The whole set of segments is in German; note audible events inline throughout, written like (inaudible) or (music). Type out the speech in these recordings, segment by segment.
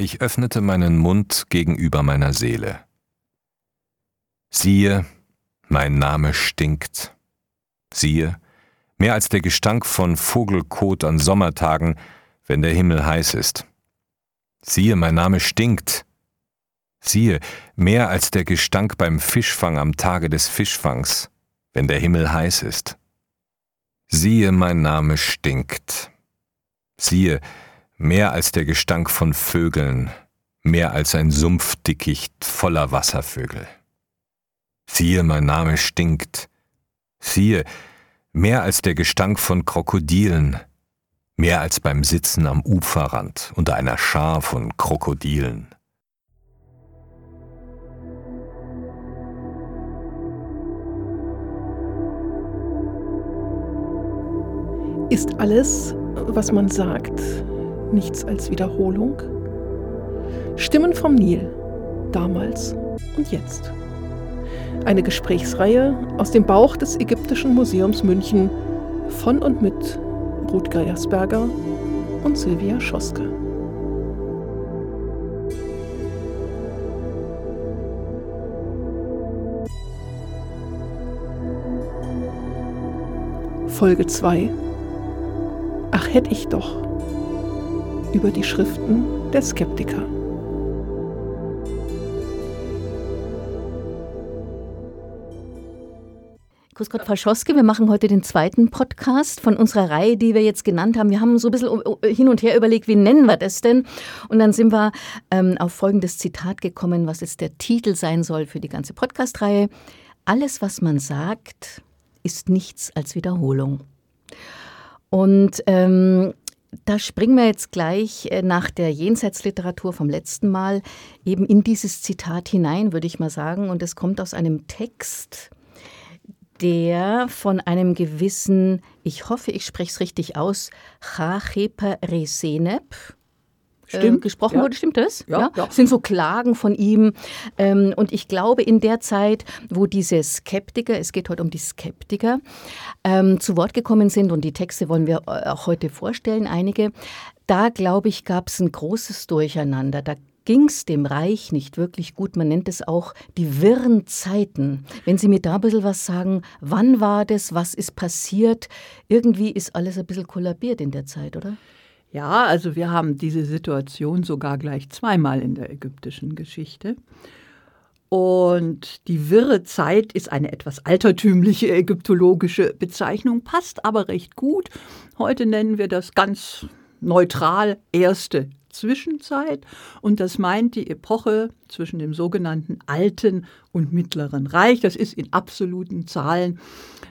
Ich öffnete meinen Mund gegenüber meiner Seele. Siehe, mein Name stinkt. Siehe, mehr als der Gestank von Vogelkot an Sommertagen, wenn der Himmel heiß ist. Siehe, mein Name stinkt. Siehe, mehr als der Gestank beim Fischfang am Tage des Fischfangs, wenn der Himmel heiß ist. Siehe, mein Name stinkt. Siehe, mehr als der Gestank von Vögeln, mehr als ein Sumpfdickicht voller Wasservögel. Siehe, mein Name stinkt. Siehe, mehr als der Gestank von Krokodilen, mehr als beim Sitzen am Uferrand unter einer Schar von Krokodilen. Ist alles, was man sagt, nichts als Wiederholung? Stimmen vom Nil, damals und jetzt. Eine Gesprächsreihe aus dem Bauch des Ägyptischen Museums München von und mit Ruth Geiersberger und Silvia Schoske. Folge 2 Ach hätte ich doch über die Schriften der Skeptiker. Grüß Gott, Frau Schoske. Wir machen heute den zweiten Podcast von unserer Reihe, die wir jetzt genannt haben. Wir haben so ein bisschen hin und her überlegt, wie nennen wir das denn? Und dann sind wir ähm, auf folgendes Zitat gekommen, was jetzt der Titel sein soll für die ganze Podcast-Reihe. Alles, was man sagt, ist nichts als Wiederholung. Und ähm, da springen wir jetzt gleich äh, nach der Jenseitsliteratur vom letzten Mal eben in dieses Zitat hinein, würde ich mal sagen. Und es kommt aus einem Text, der von einem gewissen, ich hoffe, ich spreche es richtig aus, Chacheper Resenep äh, gesprochen ja. wurde. Stimmt das? Ja, ja. ja. sind so Klagen von ihm. Ähm, und ich glaube, in der Zeit, wo diese Skeptiker, es geht heute um die Skeptiker, ähm, zu Wort gekommen sind, und die Texte wollen wir äh, auch heute vorstellen, einige, da glaube ich, gab es ein großes Durcheinander. Da ging es dem Reich nicht wirklich gut. Man nennt es auch die wirren Zeiten. Wenn Sie mir da ein bisschen was sagen, wann war das, was ist passiert? Irgendwie ist alles ein bisschen kollabiert in der Zeit, oder? Ja, also wir haben diese Situation sogar gleich zweimal in der ägyptischen Geschichte. Und die wirre Zeit ist eine etwas altertümliche ägyptologische Bezeichnung, passt aber recht gut. Heute nennen wir das ganz neutral erste Zwischenzeit und das meint die Epoche zwischen dem sogenannten Alten und Mittleren Reich. Das ist in absoluten Zahlen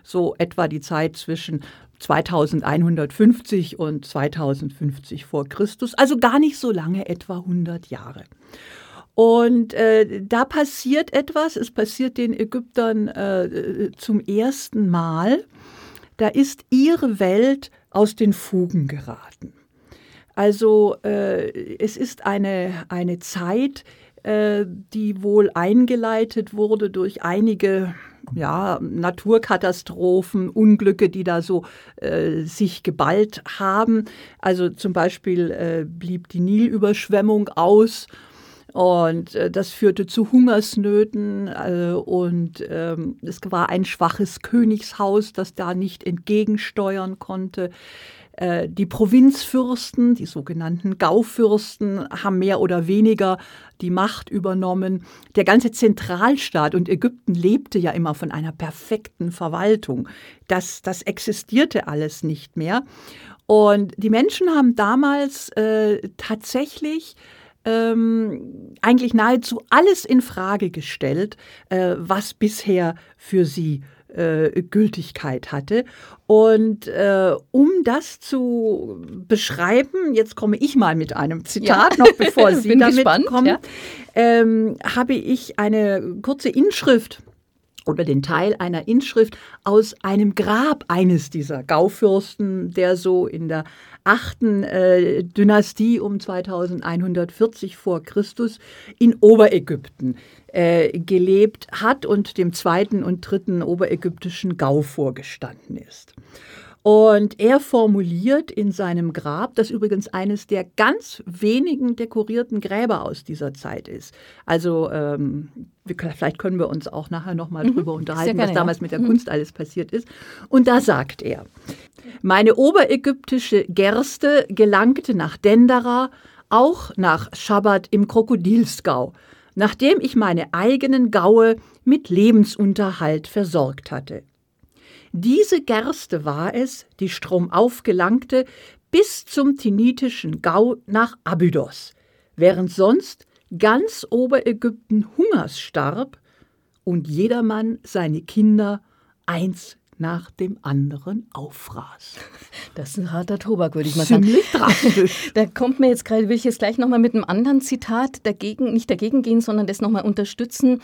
so etwa die Zeit zwischen 2150 und 2050 vor Christus, also gar nicht so lange, etwa 100 Jahre. Und äh, da passiert etwas, es passiert den Ägyptern äh, zum ersten Mal, da ist ihre Welt aus den Fugen geraten. Also äh, es ist eine, eine Zeit, äh, die wohl eingeleitet wurde durch einige ja, Naturkatastrophen, Unglücke, die da so äh, sich geballt haben. Also zum Beispiel äh, blieb die Nilüberschwemmung aus und äh, das führte zu Hungersnöten äh, und ähm, es war ein schwaches Königshaus, das da nicht entgegensteuern konnte. Äh, die Provinzfürsten, die sogenannten Gaufürsten, haben mehr oder weniger die Macht übernommen. Der ganze Zentralstaat und Ägypten lebte ja immer von einer perfekten Verwaltung. Das, das existierte alles nicht mehr. Und die Menschen haben damals äh, tatsächlich ähm, eigentlich nahezu alles in Frage gestellt, äh, was bisher für sie äh, Gültigkeit hatte. Und äh, um das zu beschreiben, jetzt komme ich mal mit einem Zitat, ja. noch bevor (laughs) Sie damit gespannt, kommen, ja. ähm, habe ich eine kurze Inschrift oder den Teil einer Inschrift aus einem Grab eines dieser Gaufürsten, der so in der achten äh, Dynastie um 2140 vor Christus in Oberägypten äh, gelebt hat und dem zweiten und dritten oberägyptischen Gau vorgestanden ist. Und er formuliert in seinem Grab, das übrigens eines der ganz wenigen dekorierten Gräber aus dieser Zeit ist. Also ähm, wir, vielleicht können wir uns auch nachher nochmal mhm. drüber unterhalten, gerne, was damals ja. mit der mhm. Kunst alles passiert ist. Und da sagt er, meine oberägyptische Gerste gelangte nach Dendera, auch nach Schabbat im Krokodilsgau, nachdem ich meine eigenen Gaue mit Lebensunterhalt versorgt hatte. Diese Gerste war es, die stromauf gelangte bis zum Tinitischen Gau nach Abydos, während sonst ganz Oberägypten Hungers starb und jedermann seine Kinder eins nach dem anderen auffraß. Das ist ein harter Tobak, würde ich mal Ziemlich sagen. drastisch. (laughs) da kommt mir jetzt gerade, will ich jetzt gleich nochmal mit einem anderen Zitat dagegen, nicht dagegen gehen, sondern das nochmal unterstützen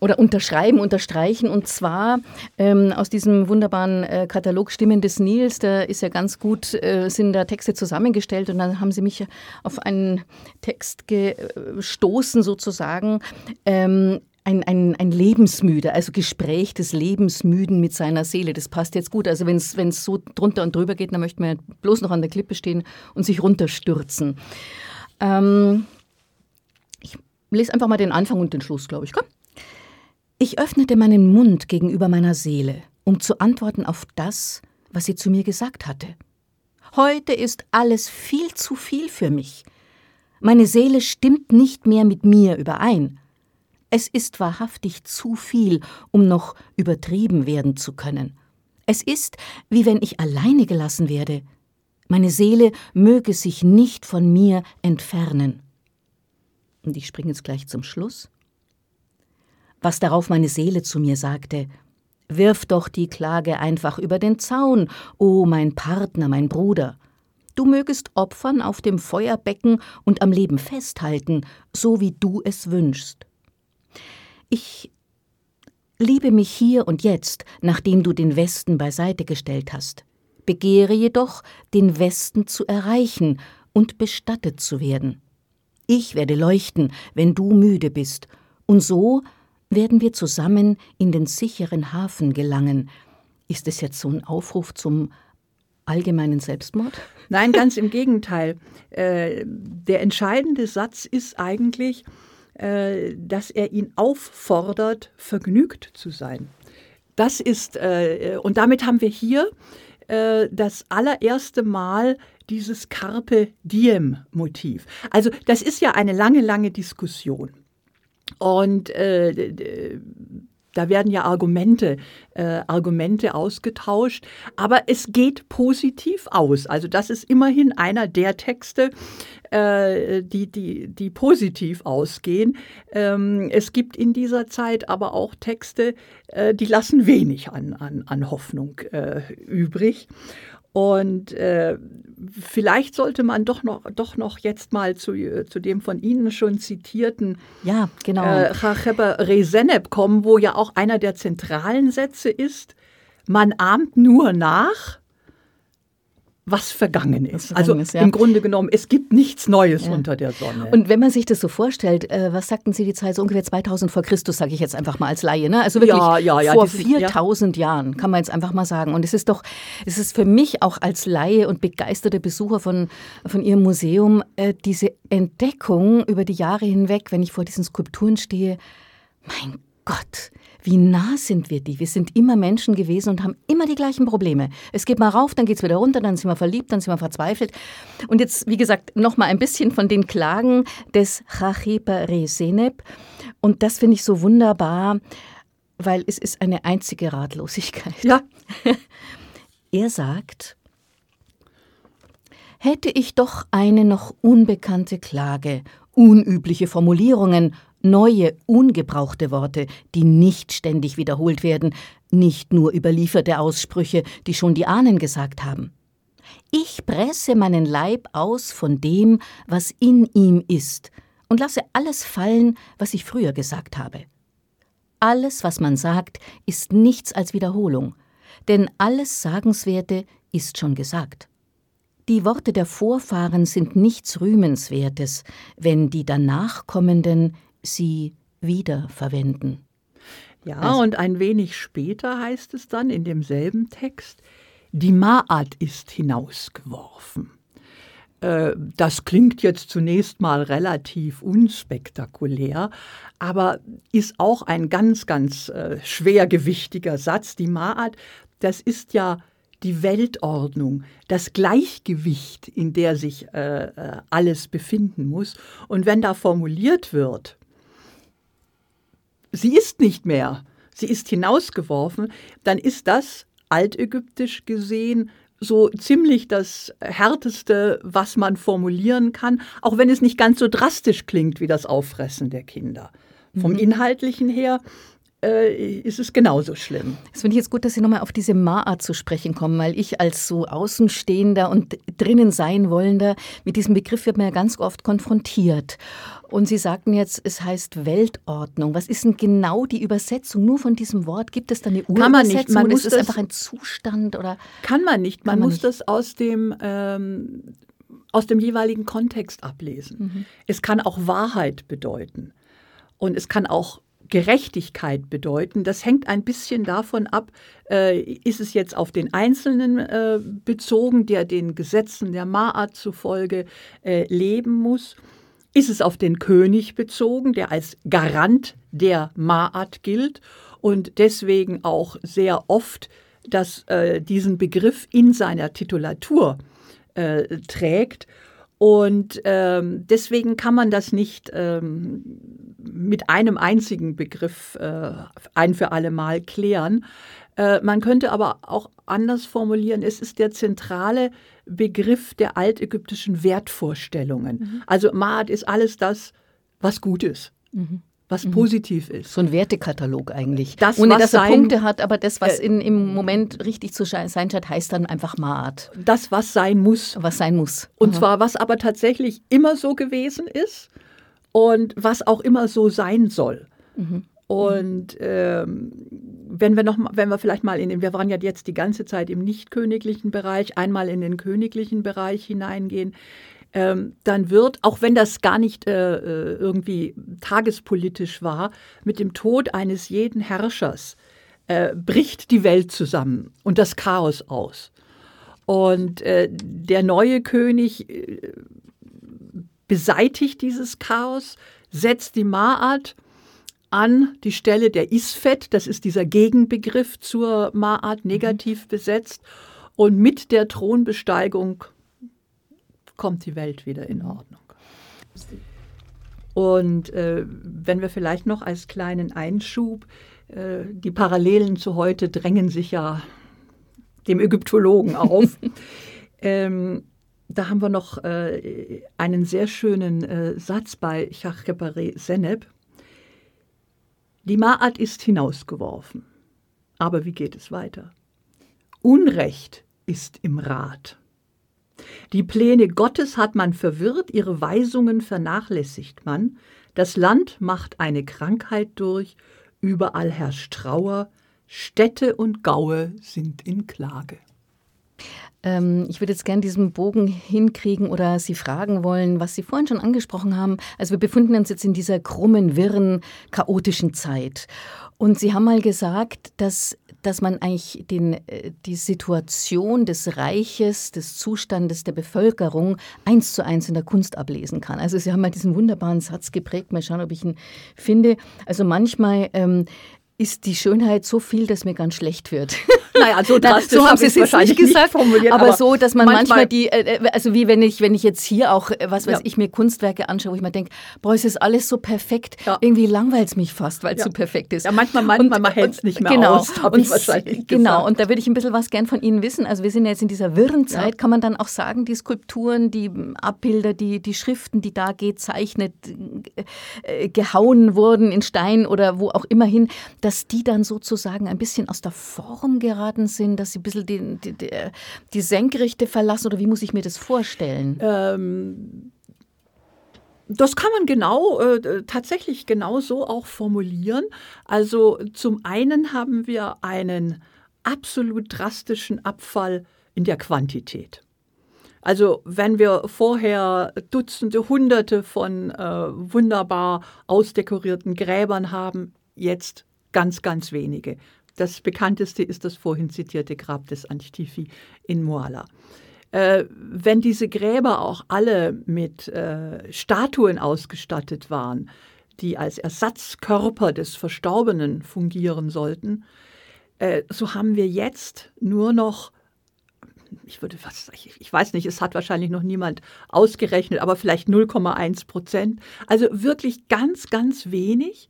oder unterschreiben, unterstreichen. Und zwar ähm, aus diesem wunderbaren äh, Katalog Stimmen des Nils, da ist ja ganz gut, äh, sind da Texte zusammengestellt und dann haben sie mich auf einen Text gestoßen sozusagen. Ähm, ein, ein, ein Lebensmüde, also Gespräch des Lebensmüden mit seiner Seele. Das passt jetzt gut. Also wenn es so drunter und drüber geht, dann möchte man bloß noch an der Klippe stehen und sich runterstürzen. Ähm, ich lese einfach mal den Anfang und den Schluss, glaube ich. Komm. Ich öffnete meinen Mund gegenüber meiner Seele, um zu antworten auf das, was sie zu mir gesagt hatte. Heute ist alles viel zu viel für mich. Meine Seele stimmt nicht mehr mit mir überein. Es ist wahrhaftig zu viel, um noch übertrieben werden zu können. Es ist, wie wenn ich alleine gelassen werde. Meine Seele möge sich nicht von mir entfernen. Und ich springe jetzt gleich zum Schluss. Was darauf meine Seele zu mir sagte, Wirf doch die Klage einfach über den Zaun, o oh mein Partner, mein Bruder. Du mögest opfern auf dem Feuerbecken und am Leben festhalten, so wie du es wünschst. Ich liebe mich hier und jetzt, nachdem du den Westen beiseite gestellt hast, begehre jedoch, den Westen zu erreichen und bestattet zu werden. Ich werde leuchten, wenn du müde bist, und so werden wir zusammen in den sicheren Hafen gelangen. Ist es jetzt so ein Aufruf zum allgemeinen Selbstmord? Nein, ganz im Gegenteil. Äh, der entscheidende Satz ist eigentlich, dass er ihn auffordert, vergnügt zu sein. Das ist, äh, und damit haben wir hier äh, das allererste Mal dieses Carpe Diem Motiv. Also das ist ja eine lange, lange Diskussion. Und äh, da werden ja Argumente, äh, Argumente ausgetauscht, aber es geht positiv aus. Also das ist immerhin einer der Texte, äh, die, die, die positiv ausgehen. Ähm, es gibt in dieser Zeit aber auch Texte, äh, die lassen wenig an, an, an Hoffnung äh, übrig. Und äh, vielleicht sollte man doch noch, doch noch jetzt mal zu, zu dem von Ihnen schon zitierten ja, genau. äh, Resenep kommen, wo ja auch einer der zentralen Sätze ist, man ahmt nur nach, was vergangen ist. Vergangen also ist, ja. im Grunde genommen, es gibt nichts Neues ja. unter der Sonne. Und wenn man sich das so vorstellt, äh, was sagten Sie die Zeit, so ungefähr 2000 vor Christus, sage ich jetzt einfach mal als Laie, ne? also wirklich ja, vor 4000 Jahren, kann man jetzt einfach mal sagen. Und es ist doch, es ist für mich auch als Laie und begeisterter Besucher von, von Ihrem Museum äh, diese Entdeckung über die Jahre hinweg, wenn ich vor diesen Skulpturen stehe, mein Gott, wie nah sind wir die? Wir sind immer Menschen gewesen und haben immer die gleichen Probleme. Es geht mal rauf, dann geht es wieder runter, dann sind wir verliebt, dann sind wir verzweifelt. Und jetzt, wie gesagt, noch mal ein bisschen von den Klagen des Chachipa Resenep. Und das finde ich so wunderbar, weil es ist eine einzige Ratlosigkeit. Ja. (laughs) er sagt, hätte ich doch eine noch unbekannte Klage, unübliche Formulierungen, neue, ungebrauchte Worte, die nicht ständig wiederholt werden, nicht nur überlieferte Aussprüche, die schon die Ahnen gesagt haben. Ich presse meinen Leib aus von dem, was in ihm ist, und lasse alles fallen, was ich früher gesagt habe. Alles, was man sagt, ist nichts als Wiederholung, denn alles Sagenswerte ist schon gesagt. Die Worte der Vorfahren sind nichts Rühmenswertes, wenn die danach kommenden sie wiederverwenden. Ja, also, und ein wenig später heißt es dann in demselben Text, die Maat ist hinausgeworfen. Äh, das klingt jetzt zunächst mal relativ unspektakulär, aber ist auch ein ganz, ganz äh, schwergewichtiger Satz. Die Maat, das ist ja die Weltordnung, das Gleichgewicht, in der sich äh, äh, alles befinden muss. Und wenn da formuliert wird, sie ist nicht mehr, sie ist hinausgeworfen, dann ist das altägyptisch gesehen so ziemlich das Härteste, was man formulieren kann, auch wenn es nicht ganz so drastisch klingt wie das Auffressen der Kinder. Vom mhm. Inhaltlichen her äh, ist es genauso schlimm. Es finde ich jetzt gut, dass Sie nochmal auf diese Maat zu sprechen kommen, weil ich als so Außenstehender und drinnen sein wollender mit diesem Begriff wird man ja ganz oft konfrontiert. Und Sie sagten jetzt, es heißt Weltordnung. Was ist denn genau die Übersetzung nur von diesem Wort? Gibt es da eine Urübersetzung? Kann man nicht. Man muss ist es einfach ein Zustand oder? Kann man nicht. Man, man muss nicht. das aus dem ähm, aus dem jeweiligen Kontext ablesen. Mhm. Es kann auch Wahrheit bedeuten. Und es kann auch Gerechtigkeit bedeuten. Das hängt ein bisschen davon ab, äh, ist es jetzt auf den Einzelnen äh, bezogen, der den Gesetzen der Maat zufolge äh, leben muss. Ist es auf den König bezogen, der als Garant der Maat gilt und deswegen auch sehr oft das, äh, diesen Begriff in seiner Titulatur äh, trägt. Und ähm, deswegen kann man das nicht ähm, mit einem einzigen Begriff äh, ein für alle Mal klären. Äh, man könnte aber auch anders formulieren, es ist der zentrale Begriff der altägyptischen Wertvorstellungen. Mhm. Also Maat ist alles das, was gut ist. Mhm was mhm. positiv ist. So ein Wertekatalog eigentlich. Das, Ohne dass er sein, Punkte hat, aber das, was äh, in, im Moment richtig zu sein scheint, heißt dann einfach Maat. Das, was sein muss. Was sein muss. Und Aha. zwar, was aber tatsächlich immer so gewesen ist und was auch immer so sein soll. Mhm. Und ähm, wenn wir noch, wenn wir vielleicht mal in den, wir waren ja jetzt die ganze Zeit im nicht königlichen Bereich, einmal in den königlichen Bereich hineingehen, ähm, dann wird, auch wenn das gar nicht äh, äh, irgendwie tagespolitisch war, mit dem Tod eines jeden Herrschers äh, bricht die Welt zusammen und das Chaos aus. Und äh, der neue König äh, beseitigt dieses Chaos, setzt die Maat an die Stelle der Isfet, das ist dieser Gegenbegriff zur Maat, negativ besetzt. Und mit der Thronbesteigung kommt die Welt wieder in Ordnung. Und äh, wenn wir vielleicht noch als kleinen Einschub, äh, die Parallelen zu heute drängen sich ja dem Ägyptologen auf. (laughs) ähm, da haben wir noch äh, einen sehr schönen äh, Satz bei Chachkepare Seneb. Die Maat ist hinausgeworfen. Aber wie geht es weiter? Unrecht ist im Rat. Die Pläne Gottes hat man verwirrt, ihre Weisungen vernachlässigt man. Das Land macht eine Krankheit durch, überall herrscht Trauer, Städte und Gaue sind in Klage. Ähm, ich würde jetzt gerne diesen Bogen hinkriegen oder Sie fragen wollen, was Sie vorhin schon angesprochen haben. Also wir befinden uns jetzt in dieser krummen, wirren, chaotischen Zeit. Und Sie haben mal gesagt, dass, dass man eigentlich den, äh, die Situation des Reiches, des Zustandes der Bevölkerung eins zu eins in der Kunst ablesen kann. Also Sie haben mal diesen wunderbaren Satz geprägt, mal schauen, ob ich ihn finde. Also manchmal ähm, ist die Schönheit so viel, dass mir ganz schlecht wird. (laughs) Naja, so, (laughs) Na, so haben Sie es jetzt nicht gesagt, nicht aber, aber, so, dass man manchmal, manchmal die, äh, äh, also wie wenn ich, wenn ich jetzt hier auch, äh, was weiß ja. ich, mir Kunstwerke anschaue, wo ich mir denke, boah, es ist alles so perfekt. Ja. Irgendwie langweilt es mich fast, weil es ja. so perfekt ist. Ja, manchmal, manchmal man hält es nicht mehr genau. aus, und, ich wahrscheinlich Genau, gesagt. und da würde ich ein bisschen was gern von Ihnen wissen. Also wir sind ja jetzt in dieser wirren Zeit, kann man dann auch sagen, die Skulpturen, die Abbilder, die, die Schriften, die da gezeichnet, gehauen wurden in Stein oder wo auch immer hin, dass die dann sozusagen ein bisschen aus der Form geraten sind, dass sie ein bisschen die, die, die, Senkrechte verlassen oder wie muss ich mir das vorstellen? Ähm, das kann man genau, äh, tatsächlich genau so auch formulieren. Also zum einen haben wir einen absolut drastischen Abfall in der Quantität. Also wenn wir vorher Dutzende, Hunderte von äh, wunderbar ausdekorierten Gräbern haben, jetzt ganz, ganz wenige. das bekannteste ist das vorhin zitierte Grab des Antifi in Moala. Äh, wenn diese Gräber auch alle mit äh, Statuen ausgestattet waren, die als Ersatzkörper des Verstorbenen fungieren sollten, äh, so haben wir jetzt nur noch ich würde was, ich weiß nicht, es hat wahrscheinlich noch niemand ausgerechnet, aber vielleicht 0,1 Prozent. Also wirklich ganz, ganz wenig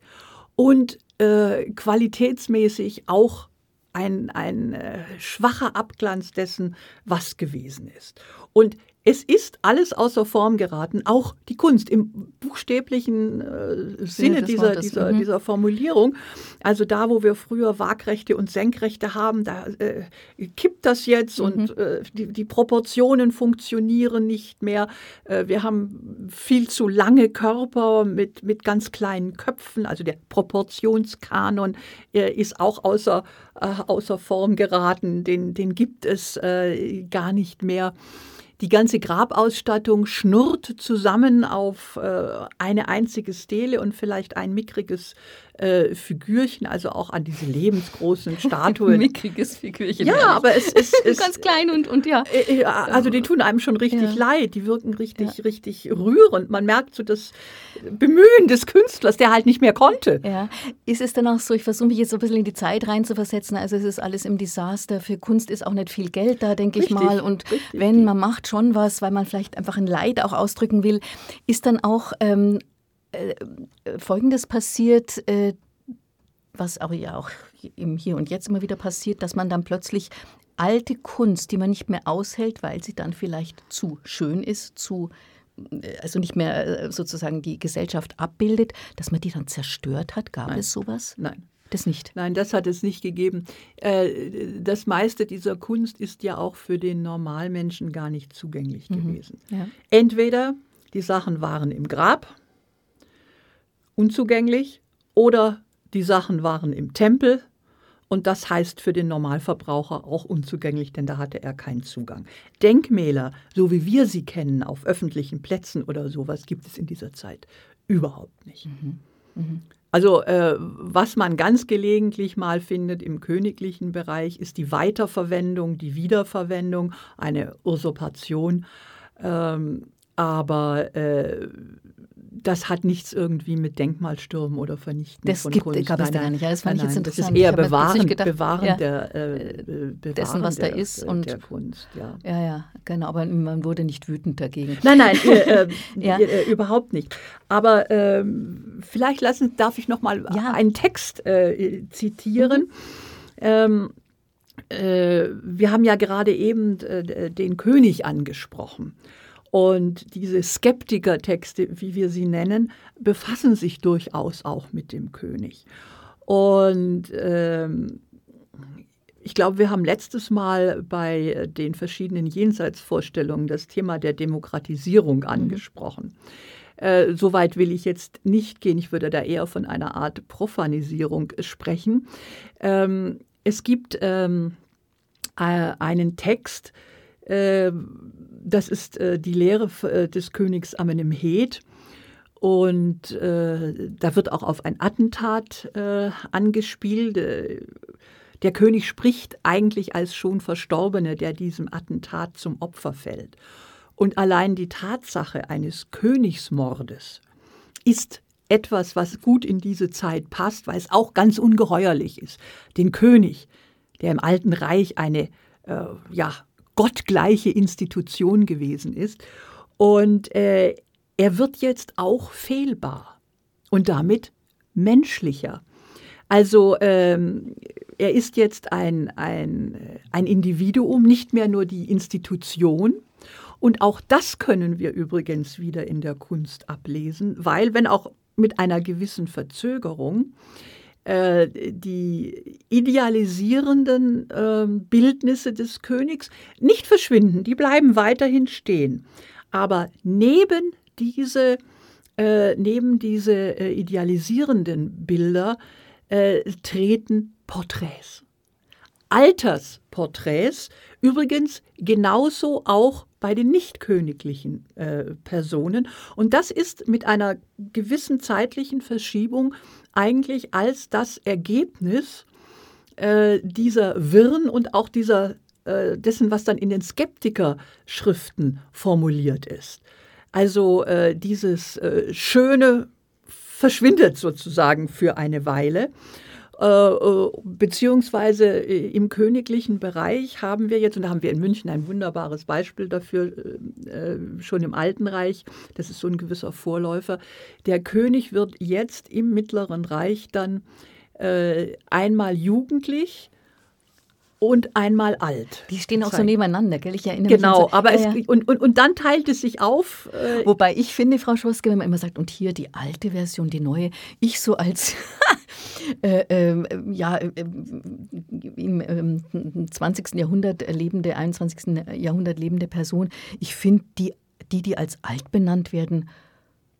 und äh, qualitätsmäßig auch ein, ein äh, schwacher Abglanz dessen, was gewesen ist. Und es ist alles außer Form geraten, auch die Kunst im buchstäblichen äh, Sinne dieser, dieser, mhm. dieser Formulierung. Also da, wo wir früher Waagrechte und Senkrechte haben, da äh, kippt das jetzt mhm. und äh, die, die, Proportionen funktionieren nicht mehr. Äh, wir haben viel zu lange Körper mit, mit ganz kleinen Köpfen. Also der Proportionskanon äh, ist auch außer, äh, außer Form geraten. Den, den gibt es gar nicht mehr. Die ganze Grabausstattung schnurrt zusammen auf äh, eine einzige Stele und vielleicht ein mickriges äh, Figürchen, also auch an diese lebensgroßen (laughs) Statuen. Mickriges Figürchen. Ja, aber es ist (laughs) ganz klein und, und ja. Äh, äh, also die tun einem schon richtig ja. leid, die wirken richtig, ja. richtig rührend. Man merkt so das Bemühen des Künstlers, der halt nicht mehr konnte. Ja. Ist es dann auch so, ich versuche mich jetzt so ein bisschen in die Zeit reinzuversetzen, also es ist alles im Desaster, für Kunst ist auch nicht viel Geld da, denke ich mal. Und richtig. wenn man macht schon was, weil man vielleicht einfach ein Leid auch ausdrücken will, ist dann auch ähm, äh, Folgendes passiert, äh, was auch ja auch im Hier und Jetzt immer wieder passiert, dass man dann plötzlich alte Kunst, die man nicht mehr aushält, weil sie dann vielleicht zu schön ist, zu äh, also nicht mehr sozusagen die Gesellschaft abbildet, dass man die dann zerstört hat. Gab Nein. es sowas? Nein. Das nicht. Nein, das hat es nicht gegeben. Das meiste dieser Kunst ist ja auch für den Normalmenschen gar nicht zugänglich mhm. gewesen. Ja. Entweder die Sachen waren im Grab, unzugänglich oder die Sachen waren im Tempel und das heißt für den Normalverbraucher auch unzugänglich, denn da hatte er keinen Zugang. Denkmäler, so wie wir sie kennen, auf öffentlichen Plätzen oder sowas, gibt es in dieser Zeit überhaupt nicht. Mhm. Mhm. Also äh, was man ganz gelegentlich mal findet im königlichen Bereich, ist die Weiterverwendung, die Wiederverwendung, eine Usurpation. Ähm, aber äh, das hat nichts irgendwie mit Denkmalstürmen oder Vernichten das von gibt, Kunst. gab es da nicht. das fand nein, ich jetzt interessant. Das ist eher bewahren, gedacht, bewahren, ja, der, äh, äh bewahren dessen, was der, da ist und der Kunst. Ja. ja, ja, genau. Aber man wurde nicht wütend dagegen. Nein, nein, (laughs) äh, ja. äh, überhaupt nicht. Aber ähm, vielleicht lassen, darf ich noch mal einen Text äh, zitieren. Mhm. Ähm, äh, wir haben ja gerade eben den König angesprochen. Und diese Skeptikertexte, wie wir sie nennen, befassen sich durchaus auch mit dem König. Und ähm, ich glaube, wir haben letztes Mal bei den verschiedenen Jenseitsvorstellungen das Thema der Demokratisierung mhm. angesprochen. Äh, Soweit will ich jetzt nicht gehen. Ich würde da eher von einer Art Profanisierung sprechen. Ähm, es gibt ähm, äh, einen Text, das ist äh, die Lehre äh, des Königs Amenemhet. Und äh, da wird auch auf ein Attentat angespielt. Der König spricht eigentlich als schon Verstorbene, der diesem Attentat zum Opfer fällt. Und allein die Tatsache eines Königsmordes ist etwas, was gut in diese Zeit passt, weil es auch ganz ungeheuerlich ist. Den König, der im Alten Reich eine äh, ja, gottgleiche Institution gewesen ist. Und äh, er wird jetzt auch fehlbar und damit menschlicher. Also ähm, er ist jetzt ein, ein, ein Individuum, nicht mehr nur die Institution. Und auch das können wir übrigens wieder in der Kunst ablesen, weil, wenn auch mit einer gewissen Verzögerung, äh, die idealisierenden äh, Bildnisse des Königs nicht verschwinden, die bleiben weiterhin stehen. Aber neben diese, äh, neben diese äh, idealisierenden Bilder äh, treten Porträts. Altersporträts, übrigens genauso auch bei den nicht königlichen äh, Personen. Und das ist mit einer gewissen zeitlichen Verschiebung eigentlich als das Ergebnis äh, dieser Wirren und auch dieser, äh, dessen, was dann in den Skeptiker-Schriften formuliert ist. Also äh, dieses äh, Schöne verschwindet sozusagen für eine Weile. Äh, äh, beziehungsweise im königlichen Bereich haben wir jetzt, und da haben wir in München ein wunderbares Beispiel dafür, schon im Alten Reich, das ist so ein gewisser Vorläufer, der König wird jetzt im Mittleren Reich dann einmal jugendlich, und einmal alt. Die stehen auch so nebeneinander, gell? Ich erinnere genau, mich. Genau, aber ja, es, Und, und, und dann teilt es sich auf. Äh Wobei ich finde, Frau Schoske, wenn man immer sagt, und hier die alte Version, die neue, ich so als (laughs) äh, äh, ja, im 20. Ähm, Jahrhundert lebende, 21. Jahrhundert lebende Person, ich finde die, die, die als alt benannt werden,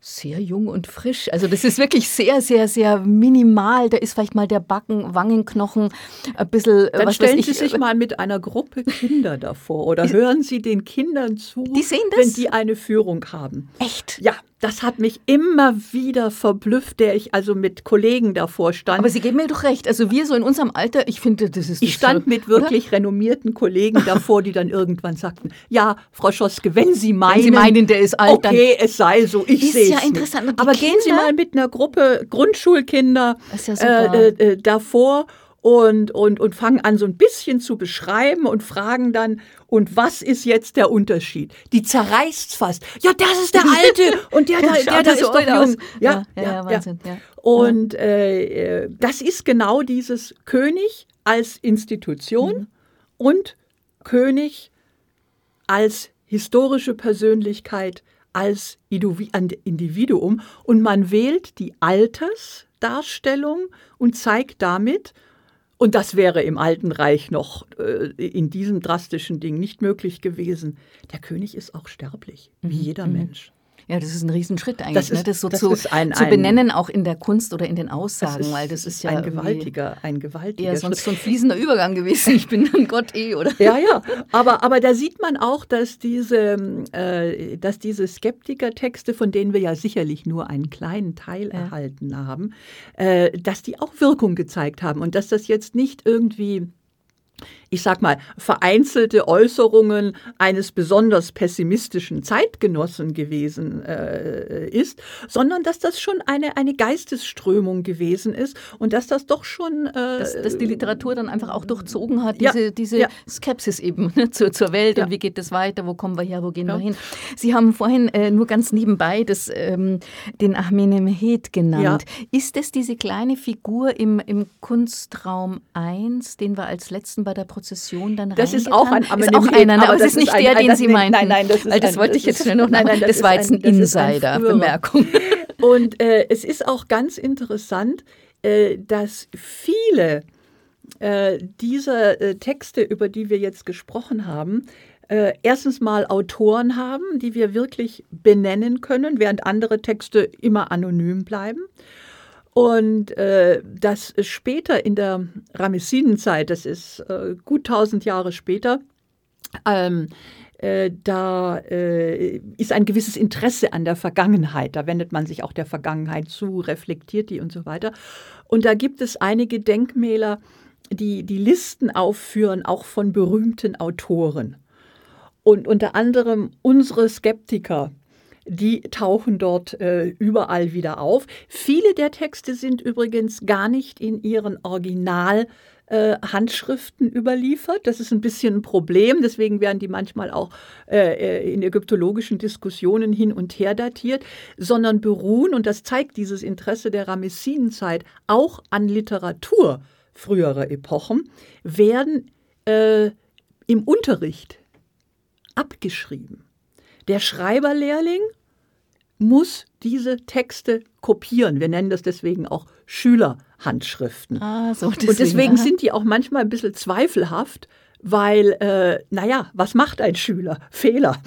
sehr jung und frisch. Also das ist wirklich sehr, sehr, sehr minimal. Da ist vielleicht mal der Backen, Wangenknochen ein bisschen. Dann was stellen ich, Sie sich mal mit einer Gruppe Kinder davor oder hören Sie den Kindern zu, die sehen das? wenn die eine Führung haben. Echt? Ja, das hat mich immer wieder verblüfft, der ich also mit Kollegen davor stand. Aber Sie geben mir doch recht. Also wir so in unserem Alter, ich finde, das ist. Ich stand so, mit wirklich oder? renommierten Kollegen davor, die dann irgendwann sagten: Ja, Frau Schoske, wenn Sie meinen, wenn Sie meinen, der ist alt, okay, es sei so, ich sehe es. ja interessant. Aber Kinder? gehen Sie mal mit einer Gruppe Grundschulkinder ja äh, äh, davor und, und, und fangen an, so ein bisschen zu beschreiben und fragen dann, und was ist jetzt der Unterschied? Die zerreißt fast. Ja, das ist der (laughs) Alte und der, der, der, der, ist doch jung. Ja, ja, ja, Wahnsinn, ja. Und äh, äh, das ist genau dieses König als Institution mhm. und König als historische Persönlichkeit, als Individuum. Und man wählt die Altersdarstellung und zeigt damit, und das wäre im Alten Reich noch äh, in diesem drastischen Ding nicht möglich gewesen. Der König ist auch sterblich, wie mhm. jeder mhm. Mensch. Ja, das ist ein Riesenschritt eigentlich, das, ist, ne? das so das zu, ein, zu benennen, auch in der Kunst oder in den Aussagen, ist, weil das ist ja ein gewaltiger, ein gewaltiger. Ja, sonst so ein fließender Übergang gewesen. Ich bin dann Gott eh, oder? Ja, ja. Aber, aber da sieht man auch, dass diese, äh, dass diese Skeptiker-Texte, von denen wir ja sicherlich nur einen kleinen Teil ja. erhalten haben, äh, dass die auch Wirkung gezeigt haben und dass das jetzt nicht irgendwie ich sag mal, vereinzelte Äußerungen eines besonders pessimistischen Zeitgenossen gewesen äh, ist, sondern dass das schon eine, eine Geistesströmung gewesen ist und dass das doch schon. Äh, dass, dass, die Literatur dann einfach auch durchzogen hat, diese, ja, diese ja. Skepsis eben ne, zur, zur Welt ja. und wie geht das weiter, wo kommen wir her, wo gehen wir hin. Sie haben vorhin äh, nur ganz nebenbei das, ähm, den Ahmenemed genannt. Ist es diese kleine Figur im, im Kunstraum 1, den wir als letzten bei der Prozession dann Das ist auch ein Ist auch einer, aber, aber das ist nicht der, den Sie meinten. Nein, nein, das ist Weil das ein, wollte ich jetzt schnell noch nein, nein, das, das war jetzt ein, eine Insider-Bemerkung. Und äh, es ist auch ganz interessant, äh, dass viele äh, dieser äh, Texte, über die wir jetzt gesprochen haben, äh, erstens mal Autoren haben, die wir wirklich benennen können, während andere Texte immer anonym bleiben. Und äh, das später in der Ramessinenzeit, das ist äh, gut 1000 Jahre später, ähm, äh, da äh, ist ein gewisses Interesse an der Vergangenheit. Da wendet man sich auch der Vergangenheit zu, reflektiert die und so weiter. Und da gibt es einige Denkmäler, die die Listen aufführen, auch von berühmten Autoren. Und unter anderem unsere Skeptiker die tauchen dort äh, überall wieder auf. Viele der Texte sind übrigens gar nicht in ihren Original äh, Handschriften überliefert. Das ist ein bisschen ein Problem, deswegen werden die manchmal auch äh, äh, in ägyptologischen Diskussionen hin und her datiert, sondern beruhen, und das zeigt dieses Interesse der Ramessinenzeit, auch an Literatur früherer Epochen, werden äh, im Unterricht abgeschrieben. Der Schreiberlehrling muss diese Texte kopieren. Wir nennen das deswegen auch Schülerhandschriften. Ah, so deswegen, Und deswegen ja. sind die auch manchmal ein bisschen zweifelhaft, weil, äh, naja, was macht ein Schüler? Fehler.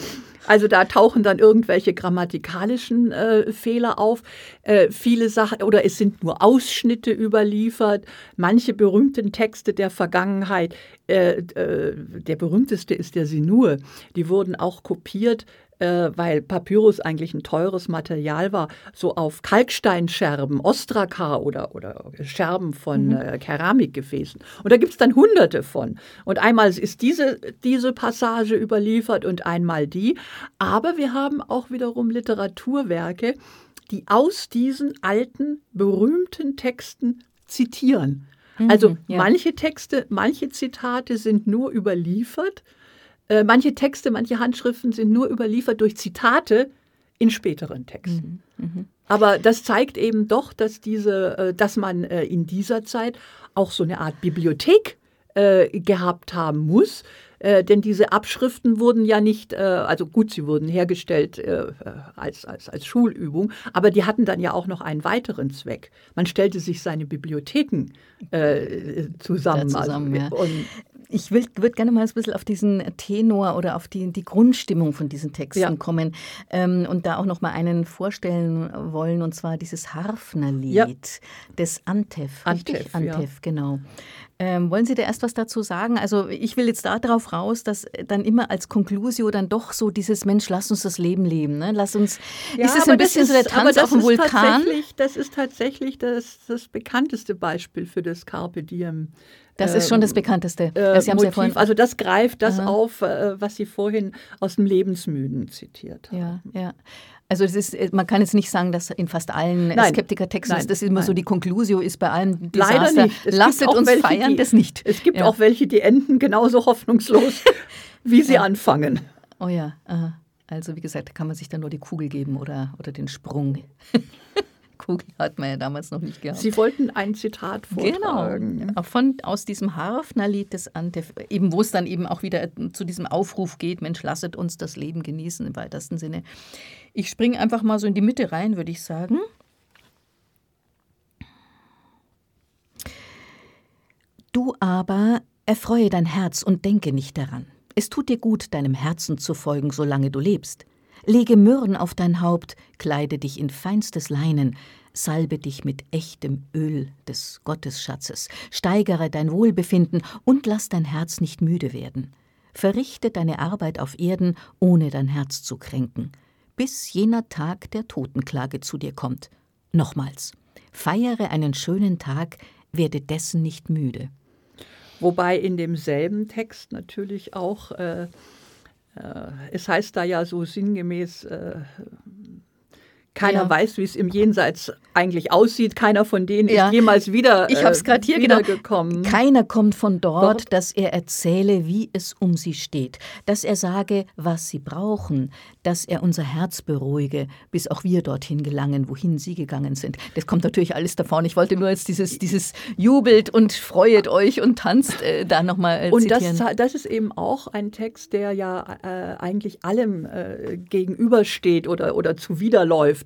Also da tauchen dann irgendwelche grammatikalischen äh, Fehler auf. Äh, viele Sachen, oder es sind nur Ausschnitte überliefert. Manche berühmten Texte der Vergangenheit, äh, äh der berühmteste ist der Sinur, die wurden auch kopiert äh, weil Papyrus eigentlich ein teures Material war, so auf Kalksteinscherben, Ostrakar oder, oder Scherben von mhm. äh, Keramikgefäßen. Und da gibt es dann hunderte von. Und einmal ist diese, diese Passage überliefert und einmal die. Aber wir haben auch wiederum Literaturwerke, die aus diesen alten, berühmten Texten zitieren. Mhm, also ja. manche Texte, manche Zitate sind nur überliefert, äh, manche Texte, manche Handschriften sind nur überliefert durch Zitate in späteren Texten. Mhm, mh. Aber das zeigt eben doch, dass diese, äh, dass man äh, in dieser Zeit auch so eine Art Bibliothek gehabt haben muss, denn diese Abschriften wurden ja nicht, also gut, sie wurden hergestellt als, als, als Schulübung, aber die hatten dann ja auch noch einen weiteren Zweck. Man stellte sich seine Bibliotheken zusammen. zusammen also, ja. Ich würde gerne mal ein bisschen auf diesen Tenor oder auf die, die Grundstimmung von diesen Texten ja. kommen ähm, und da auch noch mal einen vorstellen wollen, und zwar dieses Harfnerlied ja. des Antef. Antef, Antef, genau. Ähm, wollen Sie da erst was dazu sagen? Also ich will jetzt darauf raus, dass dann immer als Conclusio dann doch so dieses Mensch, lass uns das Leben leben. Ne? Lass uns. Ja, ist es ein bisschen so der Tanz auf dem Vulkan? Das ist tatsächlich das, das bekannteste Beispiel für das Carpe Diem. Das ist schon das ähm, bekannteste. Äh, Sie Motiv. Ja also das greift das Aha. auf, äh, was Sie vorhin aus dem Lebensmüden zitiert haben. Ja, ja. Also es ist, äh, man kann jetzt nicht sagen, dass in fast allen Skeptiker-Texten das ist immer nein. so die Conclusio ist bei allen Desaster. Leider nicht. Es Lasset uns welche, feiern, die, das nicht. Es gibt ja. auch welche, die enden genauso hoffnungslos, (laughs) wie sie ja. anfangen. Oh ja, aha. also wie gesagt, kann man sich dann nur die Kugel geben oder, oder den Sprung. (laughs) Kugel hat man ja damals noch nicht gehabt. Sie wollten ein Zitat vortragen. Genau, von, aus diesem Harfnerlied des Antef, eben wo es dann eben auch wieder zu diesem Aufruf geht, Mensch, lasset uns das Leben genießen im weitesten Sinne. Ich springe einfach mal so in die Mitte rein, würde ich sagen. Du aber erfreue dein Herz und denke nicht daran. Es tut dir gut, deinem Herzen zu folgen, solange du lebst. Lege Myrrhen auf dein Haupt, kleide dich in feinstes Leinen, salbe dich mit echtem Öl des Gottesschatzes, steigere dein Wohlbefinden und lass dein Herz nicht müde werden. Verrichte deine Arbeit auf Erden, ohne dein Herz zu kränken, bis jener Tag der Totenklage zu dir kommt. Nochmals, feiere einen schönen Tag, werde dessen nicht müde. Wobei in demselben Text natürlich auch, äh, äh, es heißt da ja so sinngemäß, äh, keiner ja. weiß, wie es im Jenseits eigentlich aussieht. Keiner von denen ja. ist jemals wieder Ich habe es gerade hier genau. gekommen. Keiner kommt von dort, dort, dass er erzähle, wie es um sie steht, dass er sage, was sie brauchen, dass er unser Herz beruhige, bis auch wir dorthin gelangen, wohin sie gegangen sind. Das kommt natürlich alles davon. Ich wollte nur jetzt dieses, dieses jubelt und freuet euch und tanzt äh, da nochmal äh, und zitieren. Das, das ist eben auch ein Text, der ja äh, eigentlich allem äh, gegenübersteht oder, oder zuwiderläuft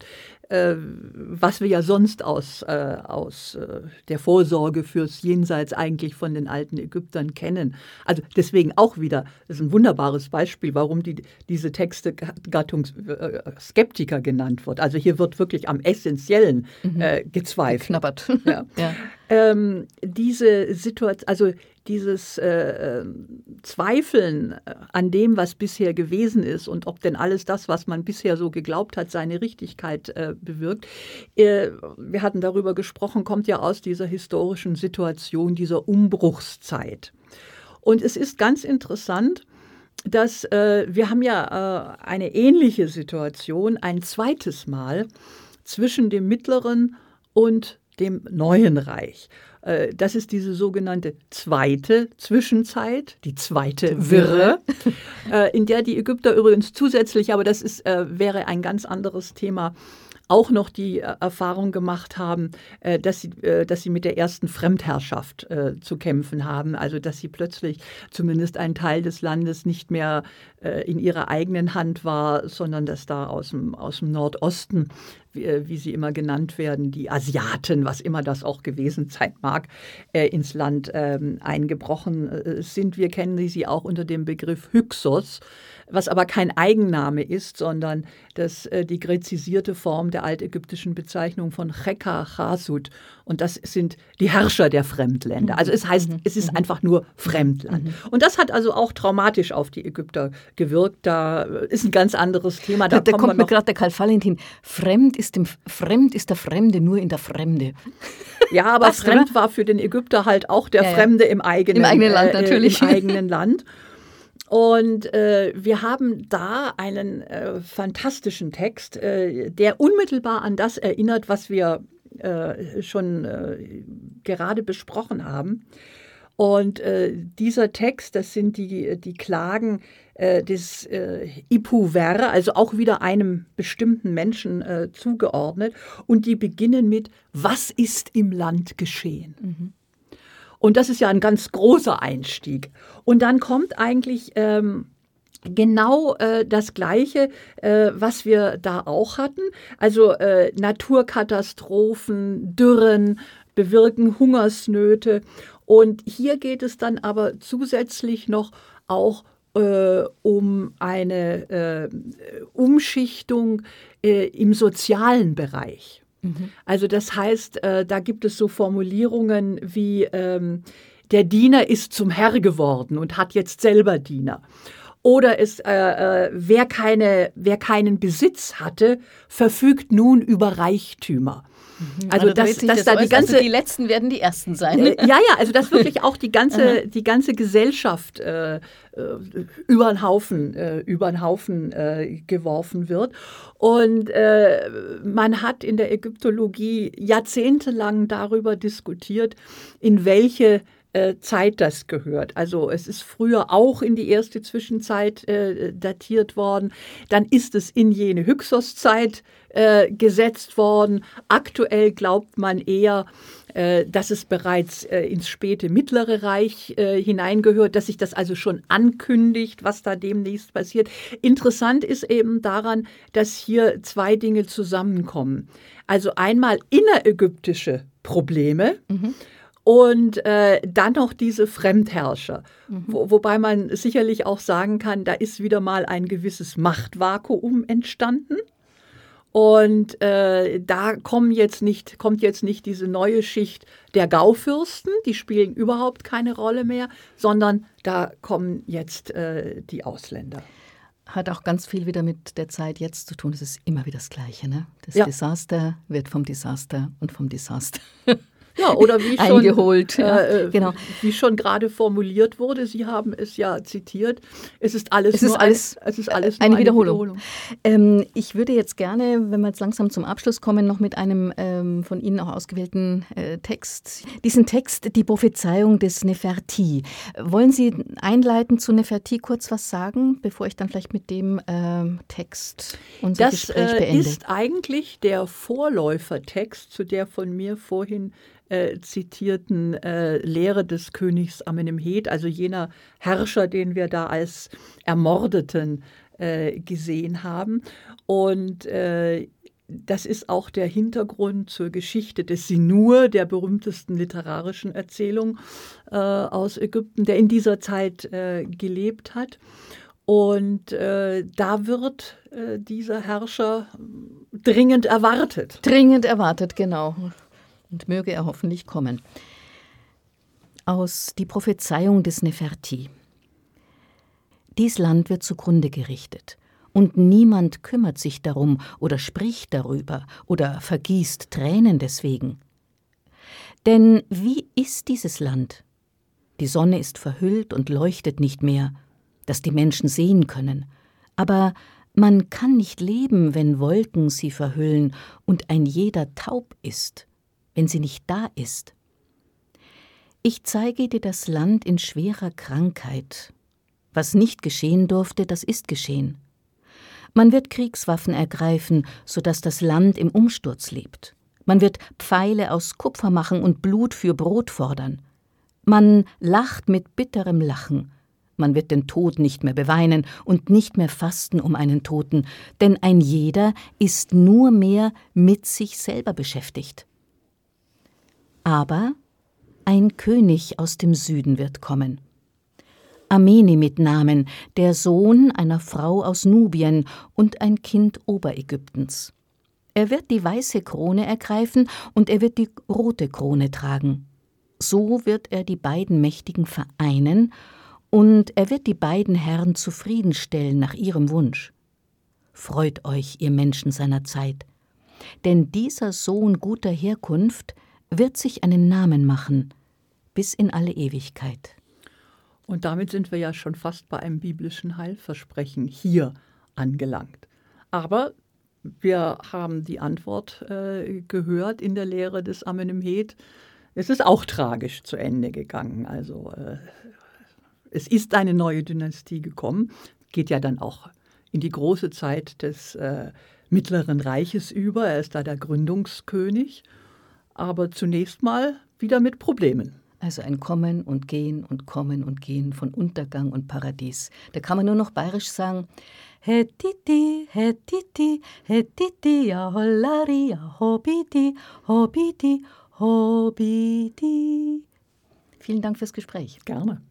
äh, was wir ja sonst aus, äh, aus äh, der Vorsorge fürs Jenseits eigentlich von den alten Ägyptern kennen. Also deswegen auch wieder, das ist ein wunderbares Beispiel, warum die, diese Texte Gattung äh, Skeptiker genannt wird. Also hier wird wirklich am Essentiellen mhm. Äh, gezweifelt. Knabbert. Ja. (laughs) ja. Ähm, diese Situation, also dieses äh, Zweifeln äh, an dem, was bisher gewesen ist und ob denn alles das, was man bisher so geglaubt hat, seine Richtigkeit äh, bewirkt. Äh, wir hatten darüber gesprochen, kommt ja aus dieser historischen Situation, dieser Umbruchszeit. Und es ist ganz interessant, dass äh, wir haben ja äh, eine ähnliche Situation ein zweites Mal zwischen dem mittleren und dem neuen Reich. Äh, das ist diese sogenannte zweite Zwischenzeit, die zweite Wirre, äh, in der die Ägypter übrigens zusätzlich, aber das ist, äh, wäre ein ganz anderes Thema, auch noch die äh, Erfahrung gemacht haben, äh, dass sie, äh, dass sie mit der ersten Fremdherrschaft zu kämpfen haben. Also dass sie plötzlich zumindest ein Teil des Landes nicht mehr in ihrer eigenen Hand war, sondern dass da aus dem, aus dem Nordosten wie, sie immer genannt werden, die Asiaten, was immer das auch gewesen sein mag, ins Land ähm, eingebrochen sind. Wir kennen sie auch unter dem Begriff Hyksos was aber kein Eigenname ist, sondern das, äh, die gräzisierte Form der altägyptischen Bezeichnung von Cheka Chasud. Und das sind die Herrscher der Fremdländer. Also es heißt, mhm. es ist mhm. einfach nur Fremdland. Mhm. Und das hat also auch traumatisch auf die Ägypter gewirkt. Da ist ein ganz anderes Thema. Da, da kommt mir gerade der Karl Valentin. Fremd ist, dem, fremd ist der Fremde nur in der Fremde. Ja, aber Passt, fremd oder? war für den Ägypter halt auch der ja, Fremde im eigenen, Im eigenen Land natürlich. Äh, Im eigenen Land. (laughs) Und äh, wir haben da einen äh, fantastischen Text, äh, der unmittelbar an das erinnert, was wir äh, schon äh, gerade besprochen haben. Und äh, dieser Text, das sind die, die Klagen des Ipuwer, also auch wieder einem bestimmten Menschen zugeordnet. Und die beginnen mit, was ist im Land geschehen? Mhm. Und das ist ja ein ganz großer Einstieg. Und dann kommt eigentlich ähm, genau äh, das Gleiche, äh, was wir da auch hatten. Also äh, Naturkatastrophen, Dürren bewirken Hungersnöte. Und hier geht es dann aber zusätzlich noch auch äh, um eine äh, Umschichtung äh, im sozialen Bereich. Mhm. Also das heißt, äh, da gibt es so Formulierungen wie ähm, der Diener ist zum Herr geworden und hat jetzt selber Diener. Oder es, äh, äh, wer, keine, wer keinen Besitz hatte, verfügt nun über Reichtümer. Mhm. Also, also das, das, das da die ganze also die letzten werden die ersten sein. Äh, ja, ja, also dass (laughs) wirklich auch die ganze die ganze Gesellschaft äh, äh, über einen Haufen äh, über einen Haufen äh, geworfen wird und äh, man hat in der Ägyptologie jahrzehntelang darüber diskutiert, in welche Zeit das gehört. Also es ist früher auch in die erste Zwischenzeit äh, datiert worden. Dann ist es in jene Hyksos-Zeit äh, gesetzt worden. Aktuell glaubt man eher, äh, dass es bereits äh, ins späte Mittlere Reich äh, hineingehört, dass sich das also schon ankündigt, was da demnächst passiert. Interessant ist eben daran, dass hier zwei Dinge zusammenkommen. Also einmal innerägyptische Probleme. Mhm und äh, dann noch diese Fremdherrscher, mhm. wo, wobei man sicherlich auch sagen kann, da ist wieder mal ein gewisses Machtvakuum entstanden. Und äh, da kommen jetzt nicht, kommt jetzt nicht diese neue Schicht der Gaufürsten, die spielen überhaupt keine Rolle mehr, sondern da kommen jetzt äh, die Ausländer. Hat auch ganz viel wieder mit der Zeit jetzt zu tun. Es ist immer wieder das Gleiche. Ne? Das ja. Desaster wird vom Desaster und vom Desaster. (laughs) Ja, oder wie schon, eingeholt. Äh, genau. Wie schon gerade formuliert wurde, Sie haben es ja zitiert, es ist alles, es ist alles, ein, es ist alles eine, Wiederholung. Wiederholung. Ähm, ich würde jetzt gerne, wenn wir jetzt langsam zum Abschluss kommen, noch mit einem ähm, von Ihnen auch ausgewählten äh, Text, diesen Text, die Prophezeiung des Neferti. Wollen Sie einleitend zu Neferti kurz was sagen, bevor ich dann vielleicht mit dem ähm, Text unser das, Gespräch äh, beende? Das ist eigentlich der Vorläufertext zu der von mir vorhin äh, zitierten äh, Lehre des Königs Amenemhet, also jener Herrscher, den wir da als Ermordeten äh, gesehen haben. Und äh, das ist auch der Hintergrund zur Geschichte des Sinur, der berühmtesten literarischen Erzählung äh, aus Ägypten, der in dieser Zeit äh, gelebt hat. Und äh, da wird äh, dieser Herrscher dringend erwartet. Dringend erwartet, genau und möge er hoffentlich kommen. Aus Die Prophezeiung des Neferti. Dies Land wird zugrunde gerichtet, und niemand kümmert sich darum oder spricht darüber oder vergießt Tränen deswegen. Denn wie ist dieses Land? Die Sonne ist verhüllt und leuchtet nicht mehr, dass die Menschen sehen können, aber man kann nicht leben, wenn Wolken sie verhüllen und ein jeder taub ist wenn sie nicht da ist. Ich zeige dir das Land in schwerer Krankheit. Was nicht geschehen durfte, das ist geschehen. Man wird Kriegswaffen ergreifen, so dass das Land im Umsturz lebt. Man wird Pfeile aus Kupfer machen und Blut für Brot fordern. Man lacht mit bitterem Lachen. Man wird den Tod nicht mehr beweinen und nicht mehr fasten um einen Toten, denn ein jeder ist nur mehr mit sich selber beschäftigt. Aber ein König aus dem Süden wird kommen. Ameni mit Namen, der Sohn einer Frau aus Nubien und ein Kind Oberägyptens. Er wird die weiße Krone ergreifen und er wird die rote Krone tragen. So wird er die beiden Mächtigen vereinen und er wird die beiden Herren zufriedenstellen nach ihrem Wunsch. Freut euch, ihr Menschen seiner Zeit, denn dieser Sohn guter Herkunft wird sich einen Namen machen, bis in alle Ewigkeit. Und damit sind wir ja schon fast bei einem biblischen Heilversprechen hier angelangt. Aber wir haben die Antwort äh, gehört in der Lehre des Amenemhet. Es ist auch tragisch zu Ende gegangen. Also äh, es ist eine neue Dynastie gekommen, geht ja dann auch in die große Zeit des äh, Mittleren Reiches über. Er ist da der Gründungskönig, aber zunächst mal wieder mit Problemen. Also ein Kommen und Gehen und Kommen und Gehen von Untergang und Paradies. Da kann man nur noch bayerisch sagen, Hetiti, Hetiti, Hetiti, ja hollari, ja hobiti, hobiti, hobiti. Vielen Dank fürs Gespräch. Gerne.